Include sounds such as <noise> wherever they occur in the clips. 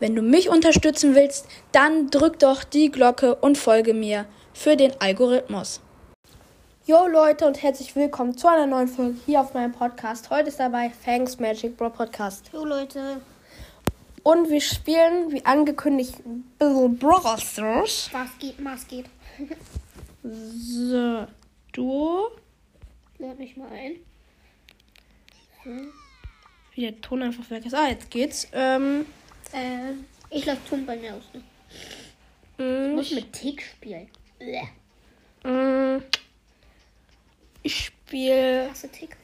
Wenn du mich unterstützen willst, dann drück doch die Glocke und folge mir für den Algorithmus. Jo Leute und herzlich willkommen zu einer neuen Folge hier auf meinem Podcast. Heute ist dabei Fangs Magic Bro Podcast. Jo Leute. Und wir spielen, wie angekündigt, Brawl Stars. Was geht, was geht. So, du. Lad mich mal ein. Wie der Ton einfach weg ist. Ah, jetzt geht's. Ähm, Äh, ich lasse Ton bei mir aus. Ne? Ich mh, muss mit Tick spielen. Bleh. mh, ich spiele. Hasse Tick.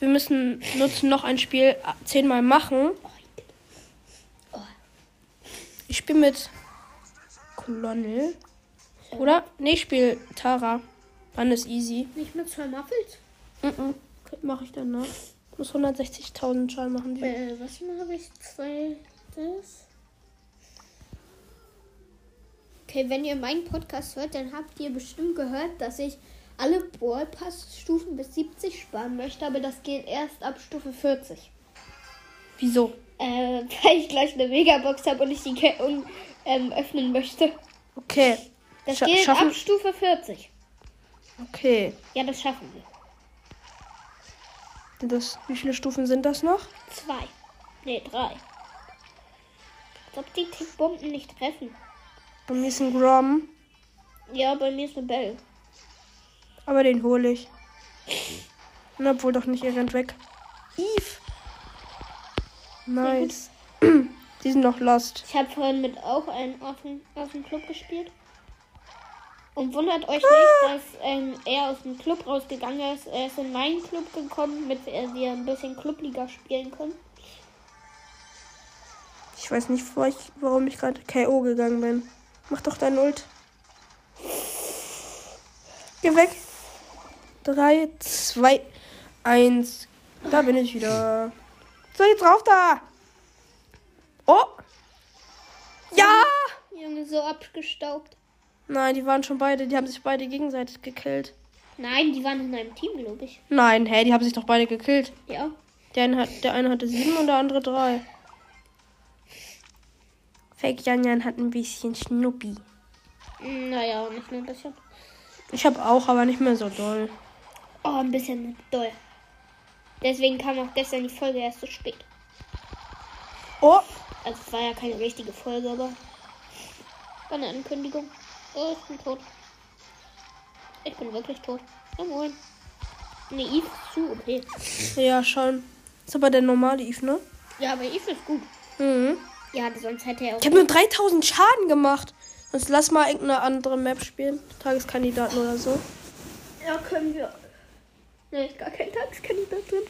Wir müssen nutzen noch ein Spiel äh, zehnmal machen. Oh. Ich spiele mit Colonel. Oder? Nee, ich spiele Tara. Dann ist easy. Nicht mit zwei Muffels? Mhm. Mache ich dann Muss 160.000 Schaden machen. Die. Äh, was habe ich? Zwei. Das. Okay, wenn ihr meinen Podcast hört, dann habt ihr bestimmt gehört, dass ich alle Brawl Pass Stufen bis 70 sparen möchte, aber das geht erst ab Stufe 40. Wieso? Äh, <laughs> weil ich gleich eine Megabox habe und ich die ke- und, ähm, öffnen möchte. Okay. Das Scha- geht schaffen- ab Stufe 40. Okay. Ja, das schaffen wir. Das, wie viele Stufen sind das noch? Zwei. Nee, drei. Als ob die Tickbomben nicht treffen. Bei mir ist ein Grom, Ja, bei mir ist eine Belle. aber den hole ich. Und obwohl doch nicht, er rennt weg. Eve. Nice. <clears throat> Die sind noch lost. Ich habe vorhin mit auch einen auf dem, auf dem Club gespielt. Und wundert euch nicht, dass ähm, er aus dem Club rausgegangen ist. Er ist in meinen Club gekommen, damit wir wir ein bisschen Clubliga spielen können. Ich weiß nicht, warum ich gerade KO gegangen bin. Mach doch dein Ult. Geh weg. 3, 2, 1. Da bin ich wieder. So, jetzt rauf da. Oh. Ja. Junge, so abgestaubt. Nein, die waren schon beide. Die haben sich beide gegenseitig gekillt. Nein, die waren in einem Team, glaube ich. Nein, hä, die haben sich doch beide gekillt. Ja. Der eine, hat, der eine hatte sieben und der andere drei. Fake Jan Jan hat ein bisschen Schnuppi. Naja, nicht nur ein bisschen. Ich habe auch, aber nicht mehr so doll. Oh, ein bisschen doll. Deswegen kam auch gestern die Folge erst so spät. Oh, Also es war ja keine richtige Folge, aber war eine Ankündigung. Oh, ich bin tot. Ich bin wirklich tot. Ja, moin. Ne, Eve ist zu okay. ja, schon. Ist aber der normale Eve, ne? Ja, aber Eve ist gut. Mhm. Ja, sonst hätte er auch... Ich habe nur 3000 Schaden gemacht. Sonst lass mal irgendeine andere Map spielen. Tageskandidaten oder so. Ja, können wir... Ne, ist gar kein Tageskandidat drin.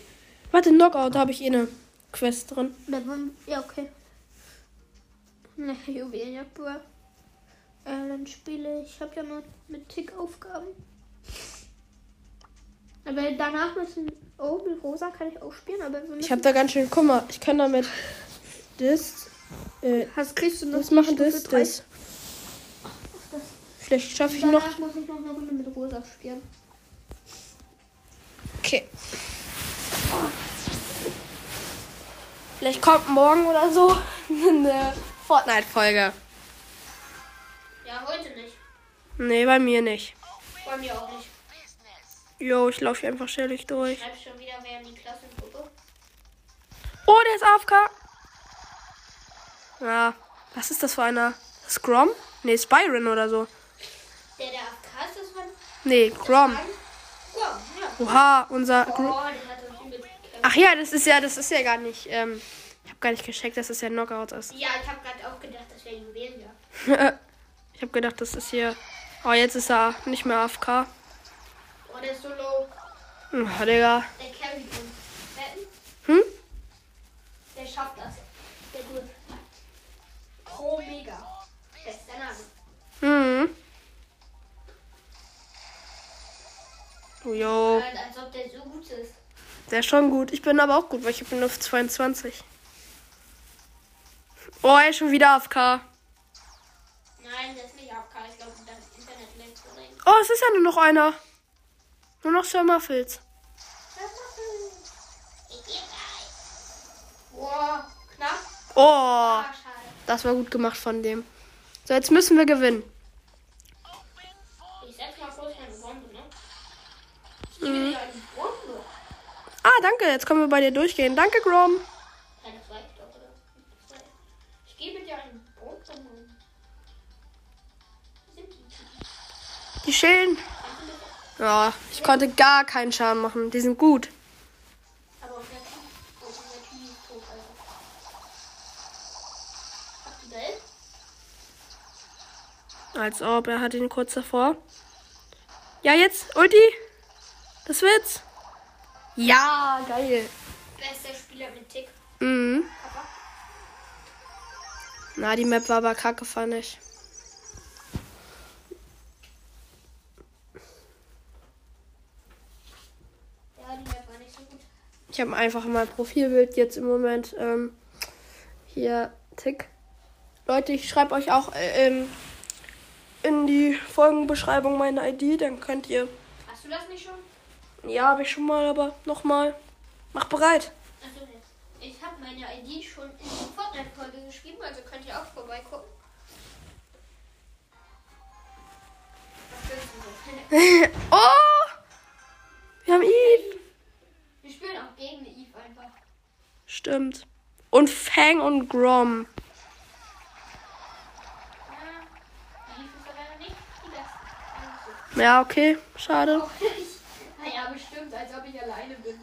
Warte, Knockout, da habe ich eh eine Quest drin. Ja, okay. Ne, Juwelenjagd, Äh, dann spiele ich... Ich habe ja nur mit Tick Aufgaben. Aber danach müssen... Oh, mit Rosa kann ich auch spielen, aber. Ich habe da ganz schön Kummer. Ich kann damit das, äh, Hast, kriegst du noch das die machen, das, das. Vielleicht schaffe ich noch. Danach muss ich noch eine Runde mit Rosa spielen. Okay. Vielleicht kommt morgen oder so <laughs> eine Fortnite-Folge. Ja. Nee, bei mir nicht. Bei mir auch nicht. Jo, ich laufe hier einfach schnellig durch. Schreib schon wieder, wer in die Klassengruppe. Oh, der ist AFK. Ja, was ist das für einer? Scrum? Nee, Spyron oder so. Der, der AFK ist, das war... Nee, Grom. Ja, ja. Oha, unser. Oh, Gro der hat uns übel gekämpft. Ach ja, das ist ja, das ist ja gar nicht. Ähm, ich habe gar nicht gecheckt, dass es ja Knockout ist. Ja, ich habe gerade auch gedacht, das wäre Juwelenjagd. <laughs> ich habe gedacht, das ist hier. Oh, jetzt ist er nicht mehr AFK. Oh, der ist so low. Oh, Digga. Der carryt uns. Wetten? Hm? Der schafft das. Der gut. Pro Mega. Das ist der Name. Mhm. Oh, jo. Äh, Als ob der so gut ist. Der ist schon gut. Ich bin aber auch gut, weil ich bin auf 22. Oh, er ist schon wieder AFK. Oh, es ist ja nur noch einer. Nur noch Sir Muffles. Knapp. Oh, schade. das war gut gemacht von dem. So, jetzt müssen wir gewinnen. Ich setz mal kurz eine Bombe, ne? Ich Bombe. Ah, danke. Jetzt können wir bei dir durchgehen. Danke, Grom. Schilden. Ja, ich konnte gar keinen Schaden machen. Die sind gut. Als ob er hat ihn kurz davor. Ja, jetzt, Ulti. Das wird's. Ja, geil. Bester Spieler mit Tick. Mhm. Na, die Map war aber kacke, fand ich. Ja, die Map war nicht so gut. Ich habe einfach mein Profilbild jetzt im Moment ähm, hier tick. Leute, ich schreibe euch auch äh, ähm, in die Folgenbeschreibung meine ID, dann könnt ihr. Hast du das nicht schon? Ja, habe ich schon mal, aber nochmal. Mach bereit. Nee. Ich habe meine ID schon in die Fortnite-Folge geschrieben, also könnt ihr auch vorbeigucken. <laughs> Oh! Wir haben Eve. Spielen auch gegen Eve einfach. Stimmt. Und Fang und Grom. Ja, okay. Schade. <laughs> Naja, bestimmt, als ob ich alleine bin.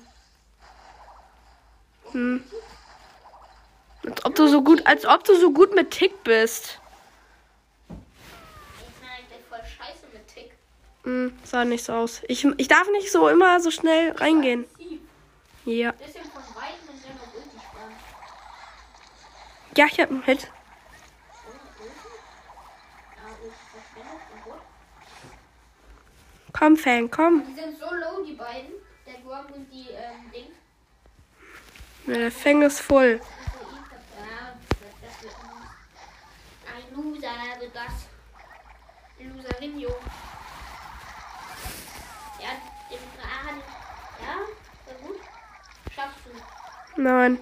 Hm. Als ob du so gut, als ob du so gut mit Tick bist. Ich bin eigentlich voll scheiße mit Tick. Hm, sah nicht so aus. Ich, ich darf nicht so immer so schnell reingehen. Ja. Bisschen von weitem und dann noch Ulti sparen. Ja, ich hab einen Hit. Komm, Fang, komm. Die sind so low, die beiden. Der Grom und die ähm, Dings. Ja, der Fang ist voll. Ein, Loser, wird das. Loserinho. Ja, den Drachen. Ja, war gut. Schaffst du. Nein.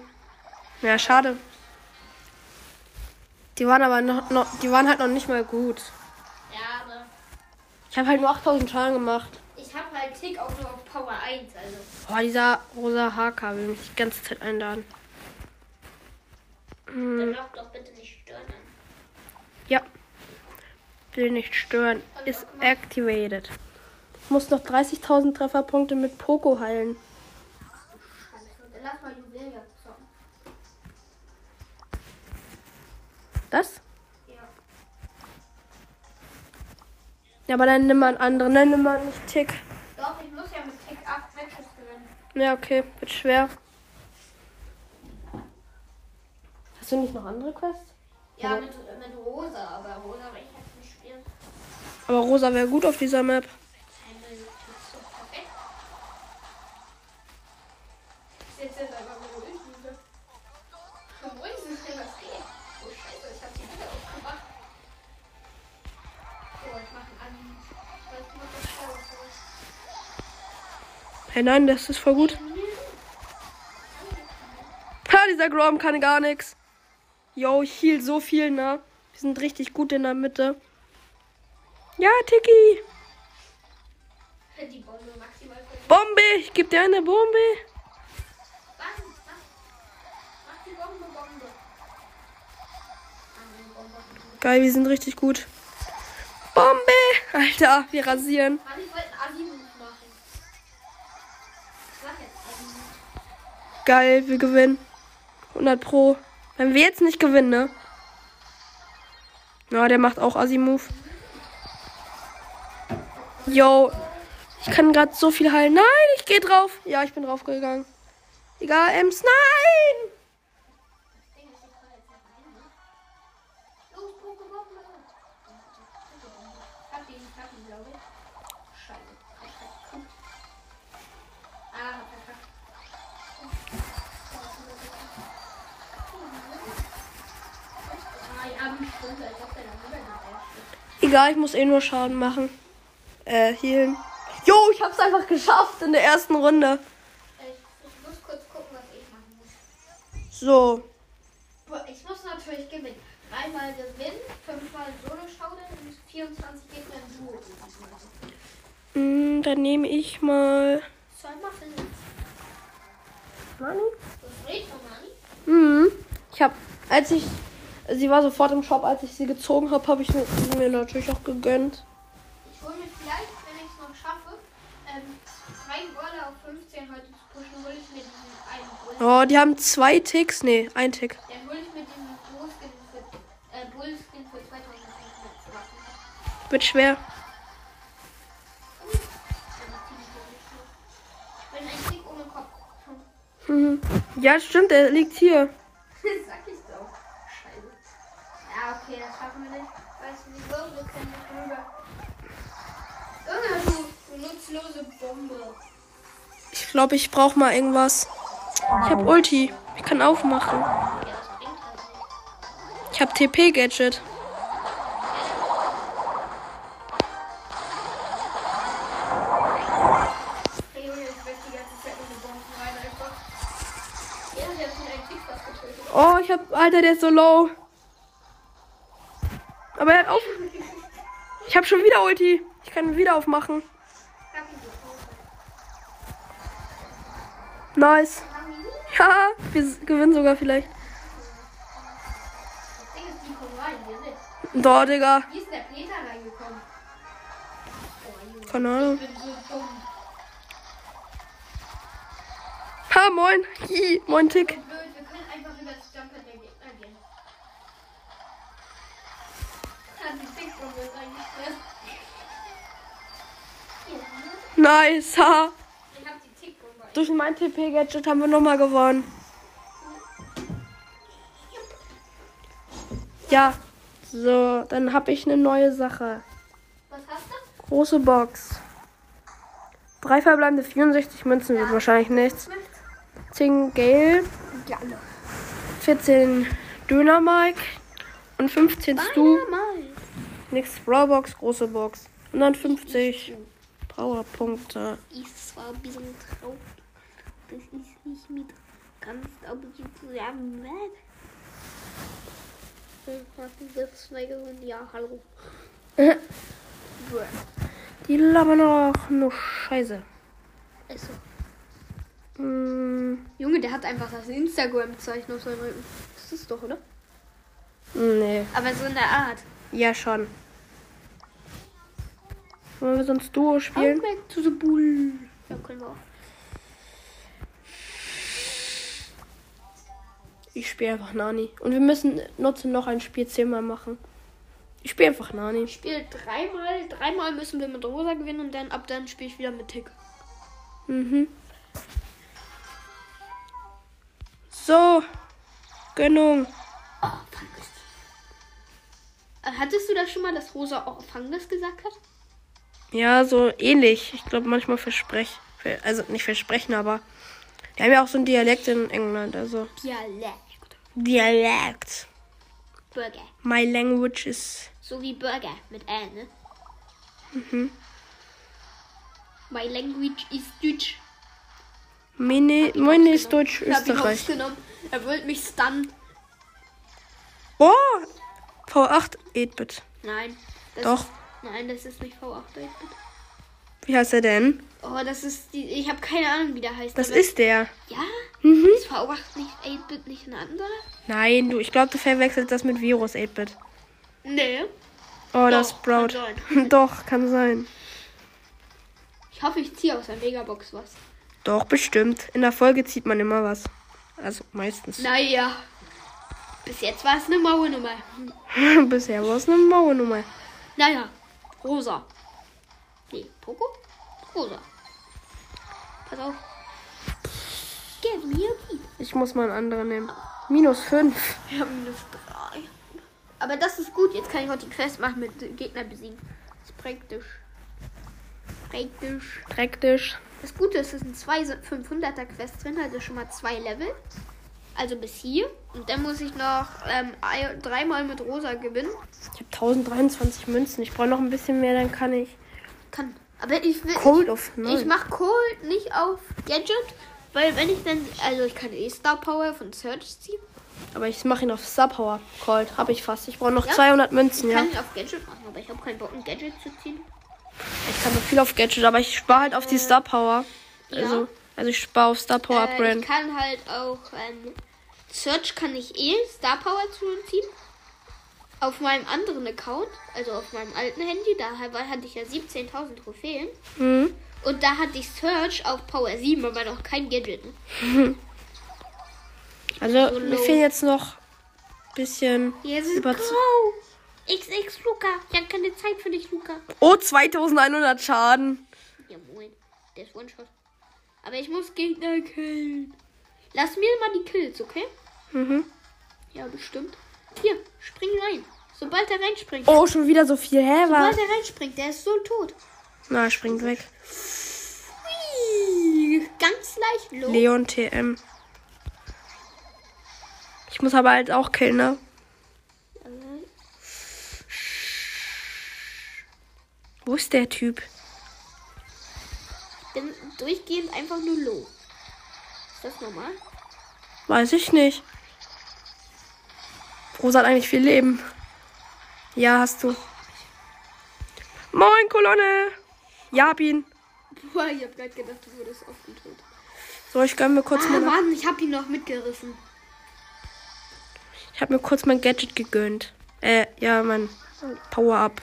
Ja, schade. Die waren aber noch, noch die waren halt noch nicht mal gut. Ja, aber Ich habe halt nur 8000 Schaden gemacht. ich habe halt Tick auf Power 1, also. Boah, dieser rosa HK will mich die ganze Zeit einladen. Dann Hm, mach doch bitte nicht stören. ja. Will nicht stören. Ist activated. Ich muss noch 30.000 Trefferpunkte mit Poco heilen. Lass mal Juwelia zocken. Das? Ja. Ja, aber dann nimm mal einen anderen. Dann nimm mal nicht Tick. Doch, ich muss ja mit Tick 8 Matches gewinnen. Ja, okay. Wird schwer. Hast du nicht noch andere Quests? Ja, mit, mit Rosa, aber Rosa will ich jetzt nicht spielen. Aber Rosa wäre gut auf dieser Map. Einmal ist so perfekt. Ich setze jetzt einfach mal durch. diese- Schon ruhig sind, wenn was geht. Oh Scheiße, ich hab die wieder aufgemacht. So, ich mach einen an. Ich mach das Power Hey, nein, das ist voll gut. Ha, dieser Grom kann gar nichts. Yo, ich heal so viel, ne? Wir sind richtig gut in der Mitte. Ja, Tiki. Die Bombe maximal Bombe. Ich geb dir eine Bombe. Wann? Mach, mach die Bombe, Bombe. Ah, nein, Bombe. Geil, wir sind richtig gut. Bombe. Alter, wir rasieren. Mann, ich wollte einen Asi-Move machen. Ich jetzt Asi-Move. Geil, wir gewinnen. 100 pro. Wenn wir jetzt nicht gewinnen, ne? Ja, der macht auch Assi-Move. Yo, ich kann gerade so viel heilen. Nein, ich gehe drauf. Ja, ich bin draufgegangen. Egal, Ems, nein! Egal, ich muss eh nur Schaden machen. Äh, healen. Jo, ich hab's einfach geschafft in der ersten Runde. Ich, muss kurz gucken, was ich machen muss. So. Ich muss natürlich gewinnen. Dreimal gewinnen, fünfmal Solo-Showdown und 24 Gegner im Duo. Mm, dann nehme ich mal. Zweimal von Mani. Mhm. Ich habe, als ich. Sie war sofort im Shop, als ich sie gezogen habe, habe ich mir, sie mir natürlich auch gegönnt. Ich hole mir vielleicht, wenn ich es noch schaffe, ähm, drei Brawler auf 15 heute zu pushen, hole ich mir diesen einen Bull. Oh, die haben zwei Ticks. Nee, ein Tick. Dann hole ich mir diesen Bullskin für, äh, Bullskin für 2500 Waffen. Wird schwer. Ich bin ein Tick ohne Kopf. Mhm. Ja, stimmt, der liegt hier. Ja, okay, das schaffen wir nicht. Weißt du wieso? Wir können nicht rüber. Irgendeine du, du nutzlose Bombe. Ich glaube, ich brauche mal irgendwas. Ich habe Ulti. Ich kann aufmachen. Ich habe TP-Gadget. Oh, ich hab. Alter, der ist so low. Habe schon wieder Ulti. Ich kann wieder aufmachen. Nice. Ja, wir gewinnen sogar vielleicht. Da, Digga. Wie ist der Peter reingekommen? Keine Ahnung. Ha, moin. Hi, moin, Tick. Nice. Ha. Durch mein TP-Gadget haben wir nochmal gewonnen. Ja. So, dann habe ich eine neue Sache. Was hast du? Große Box. Drei verbleibende 64 Münzen wird wahrscheinlich nichts. 10 Geld, Ja, 14 Döner Mike und 15 Stu. Nix Brawlbox, große Box. 150 Powerpunkte. Ist zwar ein bisschen traurig. Das ist nicht mit ganz aber zusammen. Jetzt Ja, hallo. <laughs> Die labern auch nur Scheiße. Also, Mm, Junge, der hat einfach das Instagram-Zeichen auf seinem Rücken. Das ist doch, oder? nee. Aber so in der Art. Ja, schon. Wollen wir sonst Duo spielen? back to the bull. Ja, können wir auch. Ich spiele einfach Nani. Und wir müssen nutzen noch ein Spiel zehnmal machen. Ich spiele einfach Nani. Ich spiele dreimal. Dreimal müssen wir mit Rosa gewinnen und dann ab dann spiele ich wieder mit Tick. Mhm. So. Gönnung. Oh, Hattest du das schon mal, dass Rosa auch Fungus gesagt hat? Ja, so ähnlich. Ich glaube manchmal versprech. ver- Also nicht versprechen, aber. Die haben ja auch so einen Dialekt in England. Also. Dialekt. Dialekt. Burger. My language is. So wie Burger mit Ä, ne? Mhm. My language is Deutsch. Meine, meine ist. Deutsch, Österreich. rausgenommen. Er wollte mich stunnen. Oh! V8 8-Bit. Nein. Doch. Nein, das ist nicht V8. bitte. Wie heißt er denn? Oh, das ist die. Ich habe keine Ahnung, wie der heißt. Das ist der. Ja? Mhm. Ist V8 nicht 8-Bit nicht ein anderer? Nein, du, ich glaube, du verwechselst das mit Virus 8-Bit. Nee. Oh, das Doch, Sprout. kann. <laughs> Doch, kann sein. Ich hoffe, ich ziehe aus der Megabox was. Doch, bestimmt. In der Folge zieht man immer was. Also meistens. <laughs> Naja. Bis jetzt war es eine Mauernummer. Bisher war es eine Mauernummer. Naja. Rosa. Nee, Poco? Rosa. Pass auf. Give me a. Ich muss mal einen anderen nehmen. Minus 5. Wir haben minus drei. Aber das ist gut. Jetzt kann ich auch die Quest machen mit Gegner besiegen. Das ist praktisch. Praktisch. Praktisch. Das Gute ist, es sind zwei 500er Quests drin, also schon mal zwei Level. Also bis hier. Und dann muss ich noch ähm, dreimal mit Rosa gewinnen. Ich habe 1023 Münzen. Ich brauche noch ein bisschen mehr, dann kann ich. Kann. Aber ich will. Cold ich, 9. ich mach Cold nicht auf Gadget, weil wenn ich dann. Also ich kann eh Star Power von Search ziehen. Aber ich mache ihn auf Star Power. Cold. Habe ich fast. Ich brauche noch Ja? 200 Münzen, Ich ja. kann ihn auf Gadget machen, aber ich habe keinen Bock, ein Gadget zu ziehen. Ich kann so viel auf Gadget, aber ich spare halt auf die Star Power. ja. Also, also ich spare auf Star Power Äh, Upgrade. ich kann halt auch ähm, Search kann ich eh Star Power zuziehen. Auf meinem anderen Account, also auf meinem alten Handy, da ha- hatte ich ja 17.000 Trophäen. Mhm. Und da hatte ich Search auf Power 7, aber noch kein Gadget. Ne? <laughs> Also, So mir fehlen jetzt noch ein bisschen. Jetzt ist Über- grau. XX Luca. Ich habe keine Zeit für dich, Luca. Oh, 2100 Schaden. Ja, moin. Der ist One-Shot. Aber ich muss Gegner killen. Lass mir mal die Kills, okay? Mhm. Ja, bestimmt. Hier, spring rein. Sobald er reinspringt. Oh, schon wieder so viel. Hä, was? Sobald er reinspringt, der ist so tot. Na, er springt weg. Hui, Ganz leicht los. Leon TM. Ich muss aber halt auch killen, ne? Wo ist der Typ? Bin durchgehend einfach nur low. Ist das normal? Weiß ich nicht. Rosa hat eigentlich viel Leben. Ja, hast du. Moin, Kolonne. Ja, hab ihn. Boah, ich hab gerade gedacht, du wurdest aufgetötet. So, ich gönn mir kurz Ah, mal. Mann, ich hab ihn noch mitgerissen. Ich habe mir kurz mein Gadget gegönnt. Äh, ja, mein Power-Up.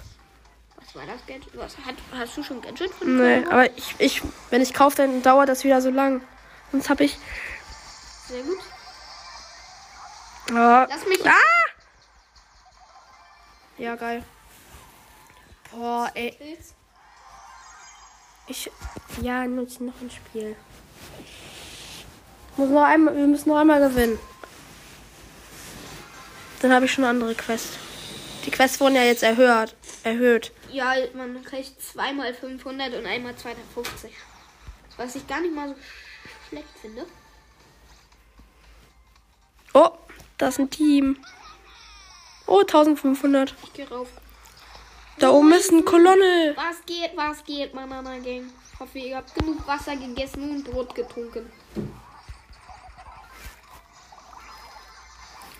Was war das Gadget? Was, hat, hast du schon Gadget von Nee, aber ich, ich, wenn ich kaufe, dann dauert das wieder so lang. Sonst habe ich. Sehr gut. Ah, Lass mich. ah! Ja, geil. Boah, ey. Ich. Ja, nutze noch ein Spiel. Muss noch einmal, wir müssen noch einmal gewinnen. Dann habe ich schon eine andere Quest. Die Quests wurden ja jetzt erhöht. Erhöht. Ja, man kriegt zweimal 500 und einmal 250. Was ich gar nicht mal so sch- schlecht finde. Oh, das ist ein Team. Oh, 1500. Ich gehe rauf. Da oben ist eine Kolonne. Was geht, was geht, Banana Gang? Hoffe, ihr habt genug Wasser gegessen und Brot getrunken.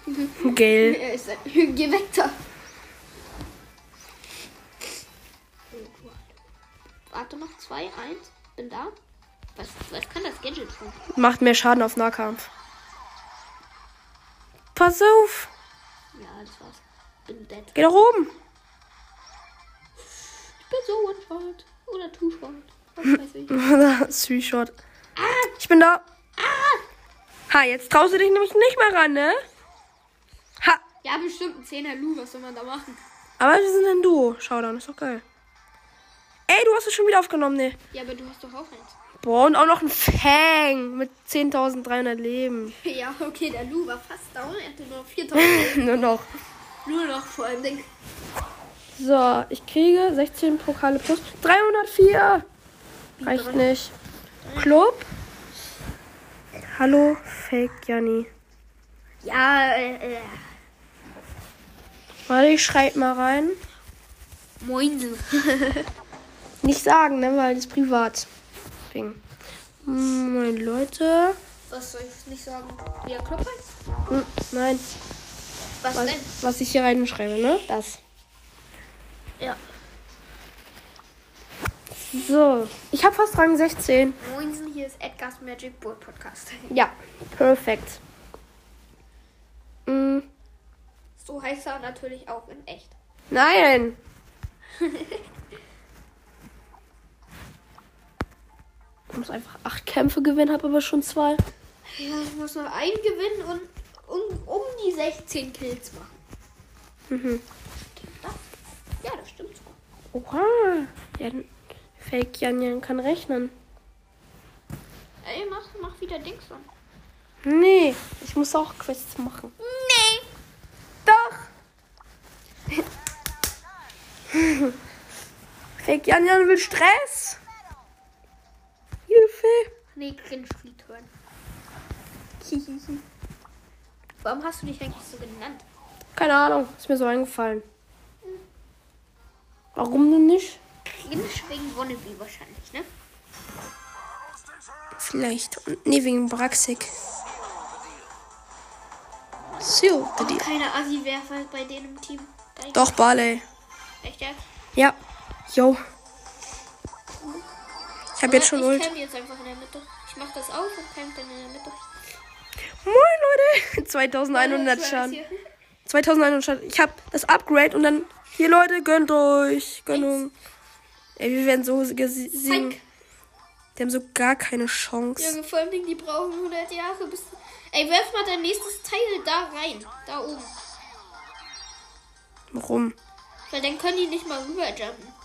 <laughs> Gel. <laughs> Er ist ein <laughs> Geh da. Warte noch, zwei, eins. Bin da. Was, was kann das Gadget tun? Macht mehr Schaden auf Nahkampf. Pass auf. Ja, das war's. Bin dead. Geh nach oben. Ich bin so One-Shot. Oder Two-Shot. Was weiß ich. <laughs> Three-Shot. Ich bin da. Ha, jetzt traust du dich nämlich nicht mehr ran, ne? Ha. Ja, bestimmt ein 10er Lu. Was soll man da machen? Aber wir sind ein Duo. Showdown ist doch geil. Ey, du hast es schon wieder aufgenommen, ne? Ja, aber du hast doch auch eins. Boah, und auch noch ein Fang mit 10.300 Leben. <laughs> Ja, okay, der Lu war fast down. Er hatte nur noch <laughs> 4000. Nur noch. nur noch vor allem. Denk. So, ich kriege 16 Pokale plus 304. Reicht nicht. Club. Hallo, Fake Janni. Ja, äh, äh. Warte, ich schreib mal rein. Moinsen. <laughs> Nicht sagen, ne, weil das ist privat. Ding. Moin Leute. Was soll ich nicht sagen? Club heißt? Hm, nein, Was, was, denn? was ich hier reinschreibe, ne? Das. Ja. So, ich habe fast Rang 16. Moinsen, hier ist Edgar's Magic Board Podcast. Ja, perfekt. Hm, So heißt er natürlich auch in echt. nein. <laughs> Ich muss einfach acht Kämpfe gewinnen, habe aber schon zwei. Ja, ich muss noch einen gewinnen und um, um die 16 Kills machen. Mhm. Stimmt das? Ja, das stimmt sogar. Oha. Ja, Fake Janjan kann rechnen. Ey, mach, mach wieder Dings an. Nee, ich muss auch Quests machen. Nee. Doch. <laughs> Fake Janjan will Stress. Hilfe. Nee, Return. Warum hast du dich eigentlich so genannt? Keine Ahnung, ist mir so eingefallen. Warum denn nicht? Cringe wegen Wannabe wahrscheinlich, ne? Vielleicht. Nee, wegen Braxik. The Oh, deal. keine Assi-Werfer bei denen im Team. Doch, Barley. Echt, ja? Ja. Yo. Ich habe jetzt schon ich Ult. camp jetzt einfach in der Mitte. Ich mach das auf und camp dann in der Mitte. Moin, Leute. <laughs> 2100 Travis Schaden. hier. 2100 Schaden. Ich habe das Upgrade und dann. Hier, Leute, gönnt euch. Gönnung. Ey, wir werden so gesiegen. Zeig. Die haben so gar keine Chance. Junge, vor allem, die brauchen 100 Jahre bis... Ey, werf mal dein nächstes Teil da rein. Da oben. Warum? Weil dann können die nicht mal rüberjumpen.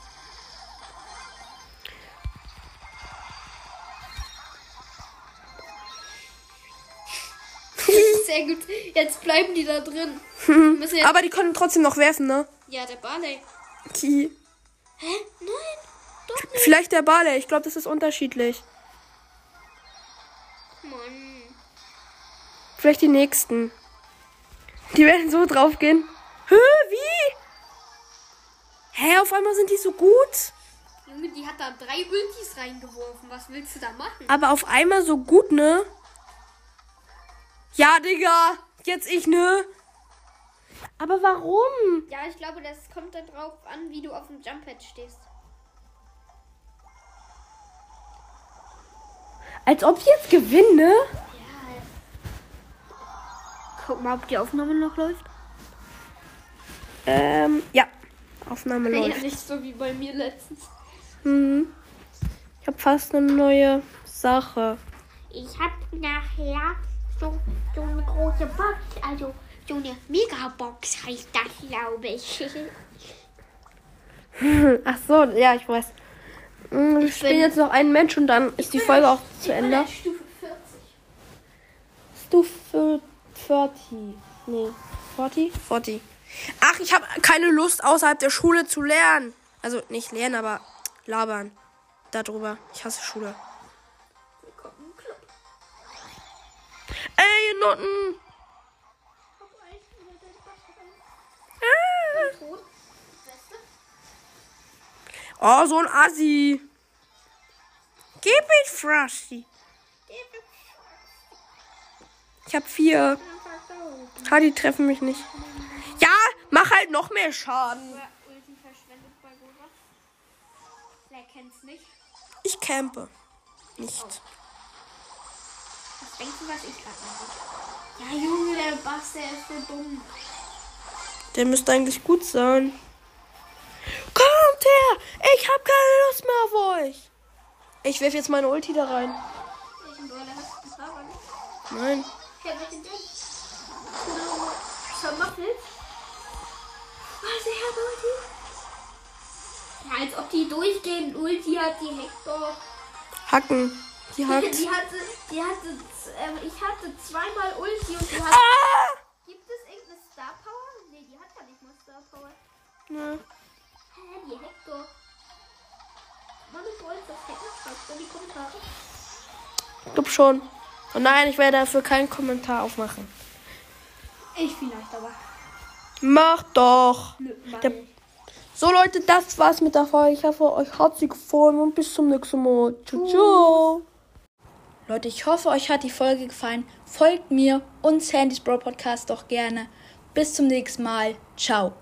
Sehr gut. Jetzt bleiben die da drin. Müssen jetzt... Aber die können trotzdem noch werfen, ne? Ja, der Barley. Die. Hä? Nein. Doch nicht. Vielleicht der Barley. Ich glaube, das ist unterschiedlich. Mann. Vielleicht die nächsten. Die werden so draufgehen. Hä, wie? Hä, auf einmal sind die so gut. Junge, die hat da drei Ultis reingeworfen. Was willst du da machen? Aber auf einmal so gut, ne? Ja, Digga. Jetzt ich, ne? Aber warum? Ja, ich glaube, das kommt dann drauf an, wie du auf dem Jumppad stehst. Als ob die jetzt gewinnen, ne? Ja. Guck mal, ob die Aufnahme noch läuft. Ähm, ja. Aufnahme Ja, läuft. nicht so wie bei mir letztens. Hm. Ich habe fast eine neue Sache. Ich hab nachher so, so eine große Box, also so eine Megabox heißt das, glaube ich. <laughs> Ach so, ja, ich weiß. Hm, Wir spielen bin- jetzt noch einen Mensch und dann ist die Folge auch zu Ende. Stufe 40. Stufe 40. Nee. 40? 40. Ach, ich habe keine Lust, außerhalb der Schule zu lernen. Also nicht lernen, aber labern. Darüber. Ich hasse Schule. Ey, Nutten! Ah. Oh, so ein Assi. Gib it, Frosty. Ich habe vier. Ha, die treffen mich nicht. Ja, mach halt noch mehr Schaden. Ich campe. Nicht. Was denkst du, was ich gerade mache? Ja, Junge, der Bass, der ist so dumm. Der müsste eigentlich gut sein. Kommt her! Ich hab keine Lust mehr auf euch. Ich werf jetzt meine Ulti da rein. Welchen Brawler hast du da rein? Nein. Ja, welchen denn? Zermaffelt? Was, der hat Ulti? Ja, als ob die durchgehen. Ulti hat die Hector. Hacken. Die hackt. Die hatte, die hatte, ähm, ich hatte zweimal Ulti und die hat. Ah! Gibt es irgendeine Star Power? Nee, die hat ja nicht mal Star Power. Nö. Hä, die Hector. Mann, ich wollte das Hector schreibt in die Kommentare. Ich glaub schon. Und nein, ich werde dafür keinen Kommentar aufmachen. Ich vielleicht aber. Mach doch. Nö. So Leute, das war's mit der Folge. Ich hoffe, euch hat sie gefallen und bis zum nächsten Mal. Ciao, ciao. Leute, ich hoffe, euch hat die Folge gefallen. Folgt mir und Sandys Bro Podcast doch gerne. Bis zum nächsten Mal. Ciao.